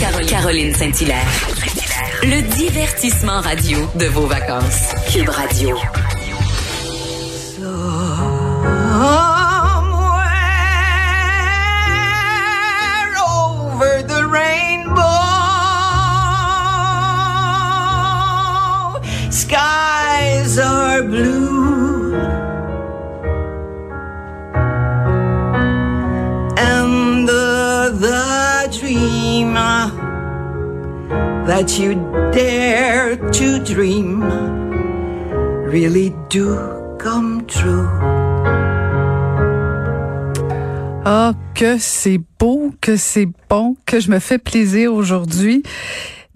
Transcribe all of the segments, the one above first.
Caroline Saint-Hilaire. Le divertissement radio de vos vacances. Cube Radio. Somewhere over the rainbow, skies are blue. That you dare to dream really do come true. Ah, que c'est beau, que c'est bon, que je me fais plaisir aujourd'hui.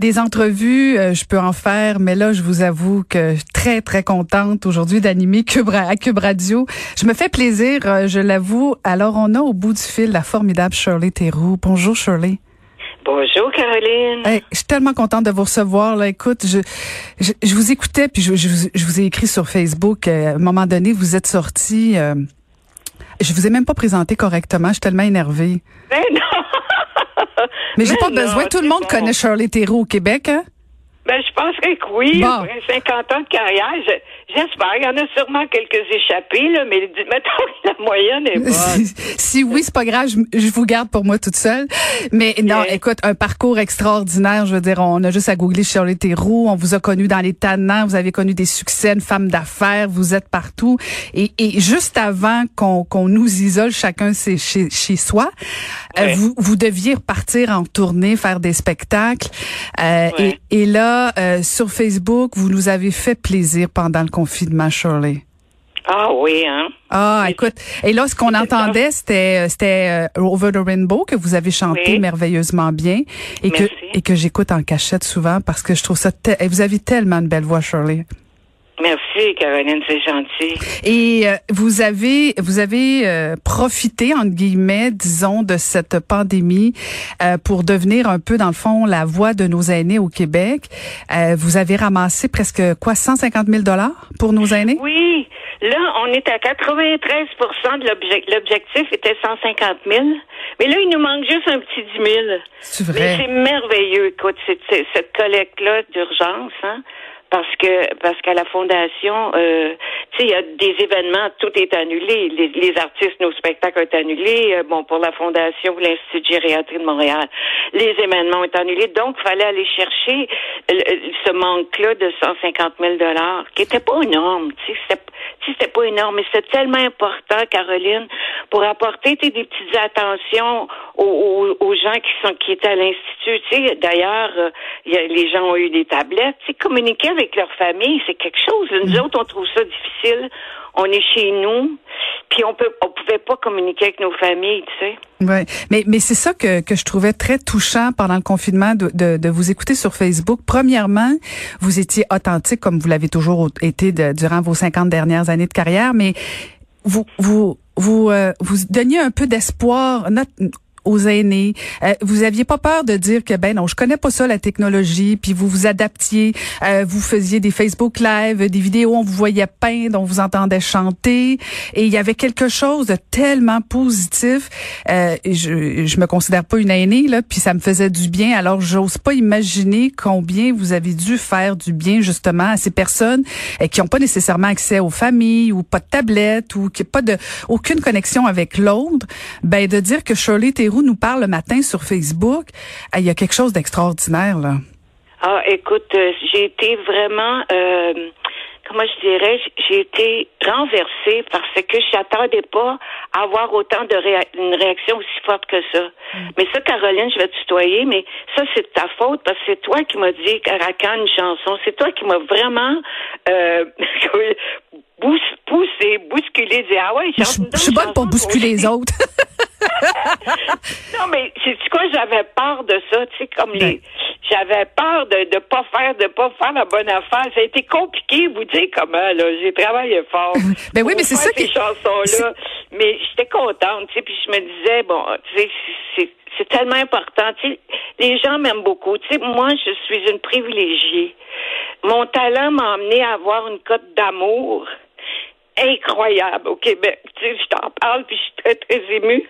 Des entrevues, euh, je peux en faire, mais là, je vous avoue que je suis très, très contente aujourd'hui d'animer Cube, Radio. Je me fais plaisir, euh, je l'avoue. Alors, on a au bout du fil la formidable Shirley Theroux. Bonjour, Shirley. Bonjour Caroline. Hey, je suis tellement contente de vous recevoir. Là. Écoute, je, je, je vous écoutais, puis je, je, vous- je vous ai écrit sur Facebook. euh, à un moment donné, vous êtes sorti. Euh, je vous ai même pas présenté correctement. Je suis tellement énervée. Ben non. Mais j'ai pas non, besoin. Tout le monde bon. connaît Shirley Theroux au Québec. Hein? Ben je penserais que oui. Bon. Après 50 ans de carrière, je- j'espère. Il y en a sûrement quelques échappés, là, mais mettons que la moyenne est bonne. Si, si oui, c'est pas grave, je, je vous garde pour moi toute seule. Mais non, écoute, un parcours extraordinaire. Je veux dire, on a juste à googler Shirley Theroux. On vous a connu dans les tannants. Vous avez connu des succès, une femme d'affaires. Vous êtes partout. Et, et juste avant qu'on nous isole chacun chez, soi, euh, Ouais. vous, vous deviez repartir en tournée, faire des spectacles. Euh, Ouais. et, et là, euh, sur Facebook, vous nous avez fait plaisir pendant le confinement, Shirley. Ah oui, hein. Ah, écoute. Et là, ce qu'on entendait, c'était c'était euh, Over the Rainbow que vous avez chanté Oui. merveilleusement bien et que et que j'écoute en cachette souvent parce que je trouve ça. te- et vous avez tellement de belle voix, Shirley. Merci Caroline, c'est gentil. Et euh, vous avez vous avez euh, profité entre guillemets, disons, de cette pandémie euh, pour devenir un peu dans le fond la voix de nos aînés au Québec. Euh, vous avez ramassé presque quoi 150 000 dollars pour nos aînés? Oui, là, on est à 93% de l'objectif. L'objectif était 150 000. Mais là, il nous manque juste un petit 10 000. C'est Mais vrai. c'est merveilleux, écoute, cette collecte-là d'urgence, hein, parce que parce qu'à la fondation, euh, tu sais, il y a des événements, tout est annulé. Les, artistes, nos spectacles ont été annulés. Euh, bon, pour la fondation, l'Institut de gériatrie de Montréal, les événements ont été annulés. Donc, fallait aller chercher le- ce manque-là de 150 000 dollars, qui était pas énorme, tu sais, c'était pas énorme, mais c'était tellement important, Caroline, pour apporter des petites attentions aux, gens qui sont qui étaient à l'institut. Tu sais, d'ailleurs, euh, les gens ont eu des tablettes. Tu sais, communiquer avec leur famille, c'est quelque chose. Nous autres, on trouve ça difficile. On est chez nous, puis on peut, on pouvait pas communiquer avec nos familles, tu sais. Ouais, mais mais c'est ça que que je trouvais très touchant pendant le confinement de, de de vous écouter sur Facebook. Premièrement, vous étiez authentique comme vous l'avez toujours été de- durant vos 50 dernières années de carrière, mais vous vous vous euh, vous donniez un peu d'espoir aux aînés. Euh, vous aviez pas peur de dire que ben non, je connais pas ça la technologie, puis vous vous adaptiez, euh, vous faisiez des Facebook live, des vidéos, on vous voyait peindre, on vous entendait chanter, et il y avait quelque chose de tellement positif. Euh, je je me considère pas une aînée là, puis ça me faisait du bien. Alors j'ose pas imaginer combien vous avez dû faire du bien justement à ces personnes euh, qui ont pas nécessairement accès aux familles ou pas de tablette ou qui pas de aucune connexion avec l'autre. Ben de dire que Shirley Nous parle le matin sur Facebook, euh, il y a quelque chose d'extraordinaire là. Ah, écoute, euh, j'ai été vraiment, euh, comment je dirais, j'ai été renversée parce que j'attendais pas à avoir autant de réa- une réaction aussi forte que ça. Mais ça, Caroline, je vais te tutoyer, mais ça, c'est de ta faute parce que c'est toi qui m'as dit Caracan une chanson. C'est toi qui m'as vraiment euh, bousculé, dit Ah ouais, Je, je suis bonne pour bousculer les autres. non, mais c'est quoi, j'avais peur de ça, tu sais, comme les. J'avais peur de ne pas faire, de pas faire la bonne affaire. Ça a été compliqué, vous dire comment, là. J'ai travaillé fort. Ben oui, mais c'est ça ces qui- chansons-là. Mais j'étais contente, tu sais, puis je me disais, bon, tu sais, c'est c'est tellement important. Tu sais, les gens m'aiment beaucoup. Tu sais, moi, je suis une privilégiée. Mon talent m'a amené à avoir une cote d'amour incroyable au Québec. Tu sais, je t'en parle, puis je suis très, très émue.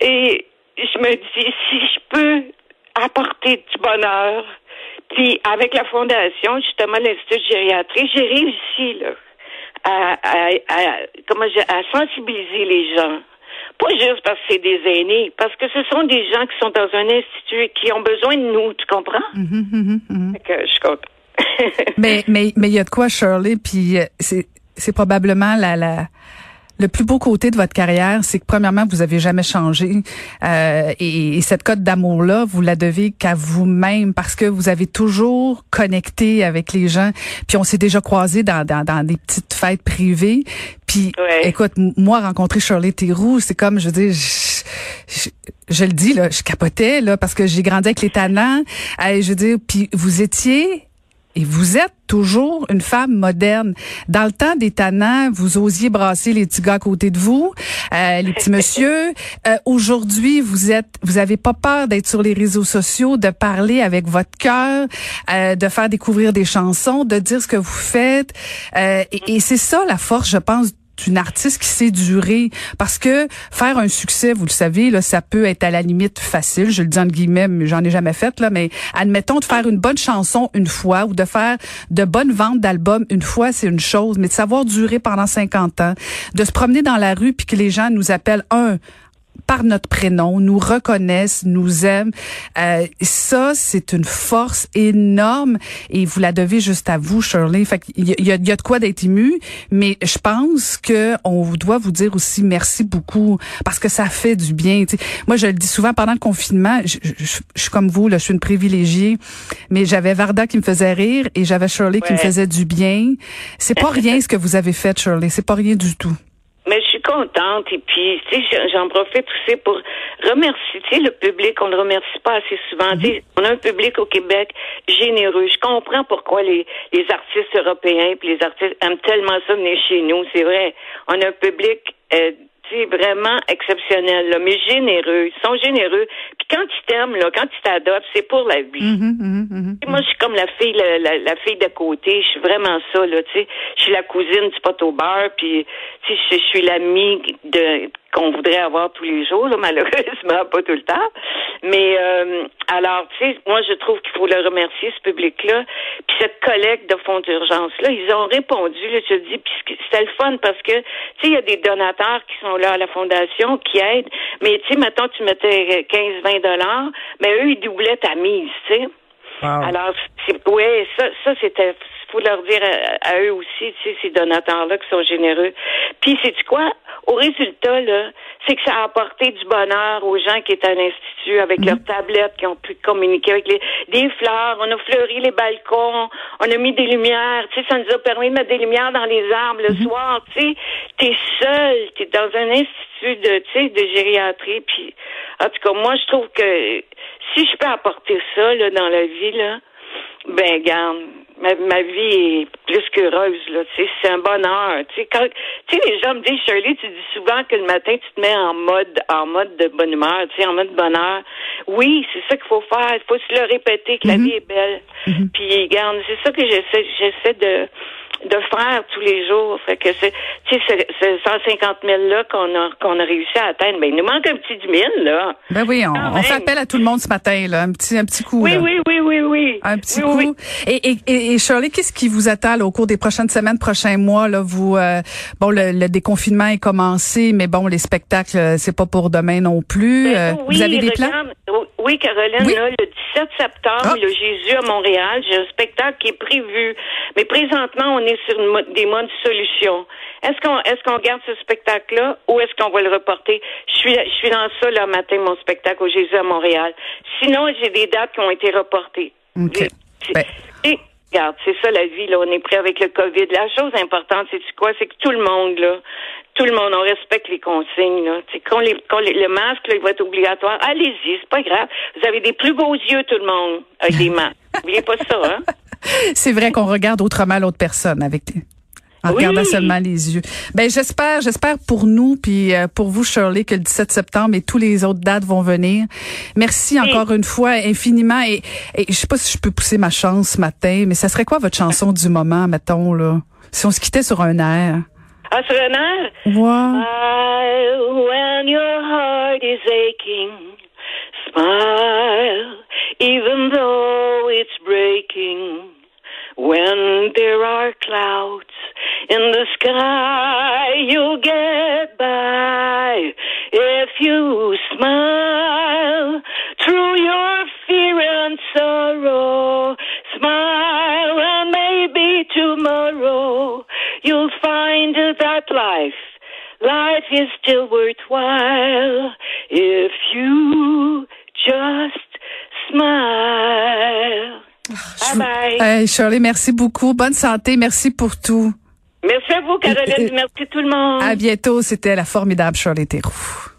Et je me dis, si je peux apporter du bonheur. Puis avec la fondation, justement, l'Institut de gériatrie, j'ai réussi là, à, à, à, comment je- à sensibiliser les gens. Pas juste parce que c'est des aînés, parce que ce sont des gens qui sont dans un institut et qui ont besoin de nous, tu comprends? Fait que je suis contente. Mais mais mais il y a de quoi Shirley puis euh, c'est c'est probablement la la le plus beau côté de votre carrière, c'est que premièrement, vous avez jamais changé euh, et, et cette cote d'amour là, vous la devez qu'à vous-même parce que vous avez toujours connecté avec les gens. Puis on s'est déjà croisés dans, dans, dans des petites fêtes privées. Puis Ouais. écoute, moi rencontrer Shirley Theroux, c'est comme je veux dire, je, je, je le dis là, je capotais là parce que j'ai grandi avec les tannants. Euh, je veux dire, puis vous étiez et vous êtes toujours une femme moderne. Dans le temps des tannants, vous osiez brasser les petits gars à côté de vous, euh, les petits monsieur. Euh, Aujourd'hui, vous êtes, vous avez pas peur d'être sur les réseaux sociaux, de parler avec votre cœur, euh, de faire découvrir des chansons, de dire ce que vous faites. Euh, et et c'est ça la force, je pense, d'une artiste qui sait durer parce que faire un succès, vous le savez, là, ça peut être à la limite facile. Je le dis en guillemets, mais j'en ai jamais fait là. Mais admettons de faire une bonne chanson une fois ou de faire de bonnes ventes d'albums une fois, c'est une chose. Mais de savoir durer pendant 50 ans, de se promener dans la rue puis que les gens nous appellent un par notre prénom, nous reconnaissent, nous aiment. Euh, ça, c'est une force énorme et vous la devez juste à vous, Shirley. Fait il y y a de quoi d'être ému, mais je pense que on doit vous dire aussi merci beaucoup parce que ça fait du bien. Moi, je le dis souvent pendant le confinement, je, je- je- je suis comme vous, là, je suis une privilégiée, mais j'avais Varda qui me faisait rire et j'avais Shirley qui me faisait du bien. C'est pas rien ce que vous avez fait, Shirley. C'est pas rien du tout. Contente. Et puis tu sais j'en- profite aussi pour remercier tu sais le public. On le remercie pas assez souvent. Sais on a un public au Québec généreux. Je comprends pourquoi les les artistes européens puis les artistes aiment tellement ça venir chez nous. C'est vrai on a un public euh, vraiment exceptionnel là, mais généreux ils sont généreux puis quand ils t'aiment là quand ils t'adoptent c'est pour la vie Mhm, mhm, mhm. moi, je suis comme la fille, la, la, la fille d'à côté. Je suis vraiment ça, là, tu sais. Je suis la cousine du pot au beurre, puis, tu sais, je suis l'amie de qu'on voudrait avoir tous les jours, là, malheureusement, pas tout le temps. Mais, euh, alors, tu sais, moi, je trouve qu'il faut le remercier, ce public-là. Puis cette collecte de fonds d'urgence-là, ils ont répondu, là, je te dis, puis c'était le fun parce que, tu sais, il y a des donateurs qui sont là à la fondation, qui aident, mais, tu sais, maintenant, tu mettais 15, 20 dollars, mais eux, ils doublaient ta mise, tu sais. Alors, ouais, ça, ça c'était, faut leur dire à, à eux aussi, tu sais, ces donateurs-là qui sont généreux. Puis, c'est tu quoi? Au résultat, là, c'est que ça a apporté du bonheur aux gens qui étaient à l'institut avec leurs tablettes, qui ont pu communiquer avec les, des fleurs. On a fleuri les balcons, on a mis des lumières. Tu sais, ça nous a permis de mettre des lumières dans les arbres le soir. Tu sais, t'es seul, t'es dans un institut de, tu sais, de gériatrie. Puis, en tout cas, moi, je trouve que si je peux apporter ça là, dans la vie, là, ben garde, ma, ma vie est plus qu'heureuse, là. Tu sais, c'est un bonheur. Tu sais, quand tu sais, les gens me disent, Shirley, tu dis souvent que le matin, tu te mets en mode en mode de bonne humeur, tu sais, en mode bonheur. Oui, c'est ça qu'il faut faire. Il faut se le répéter que la vie est belle. Puis garde, c'est ça que j'essaie j'essaie de de faire tous les jours. Fait que c'est, tu sais, c'est 150 000 là qu'on a, qu'on a réussi à atteindre. Ben, il nous manque un petit 10 000, là. Ben oui, on, on fait appel à tout le monde ce matin, là. Un petit, un petit coup. Oui, là. oui, oui, oui. Un petit Oui, coup. oui. Et, et, et, Shirley, qu'est-ce qui vous attend là, au cours des prochaines semaines, prochains mois là? Vous, euh, bon, le, le déconfinement est commencé, mais bon, les spectacles, euh, c'est pas pour demain non plus. Ben, Euh, oui, vous avez des plans? regarde, oh, Oui, Caroline, là, le 17 septembre, Ah. le Jésus à Montréal, j'ai un spectacle qui est prévu. Mais présentement, on est sur une des modes solutions. Est-ce qu'on est-ce qu'on garde ce spectacle-là ou est-ce qu'on va le reporter? Je suis je suis dans ça le matin, mon spectacle au Jésus à Montréal. Sinon, j'ai des dates qui ont été reportées. OK. Ben. et, regarde, c'est ça la vie, là. On est prêt avec le COVID. La chose importante, c'est quoi? C'est que tout le monde, là, tout le monde, on respecte les consignes, là. C'est les, qu'on les- le masque, là, il va être obligatoire. Allez-y, c'est pas grave. Vous avez des plus beaux yeux, tout le monde, avec des masques. N'oubliez pas ça, hein? C'est vrai qu'on regarde autrement l'autre personne avec des- en oui. regardant seulement les yeux. Ben j'espère, j'espère pour nous puis euh, pour vous Shirley que le 17 septembre et tous les autres dates vont venir. Merci encore une fois infiniment et, et je sais pas si je peux pousser ma chance ce matin, mais ça serait quoi votre chanson du moment mettons là? Si on se quittait sur un air? Ah, sur un air? Wow. Smile ah, when your heart is aching. Smile even though it's breaking. When there are clouds by. If you smile through your fear and sorrow, smile and maybe tomorrow you'll find that life, life is still worthwhile if you just smile. Bye bye. Hey, Shirley, merci beaucoup. Bonne santé. Merci pour tout. Merci à vous, Caroline. Merci tout le monde. À bientôt. C'était la formidable Shirley Theroux.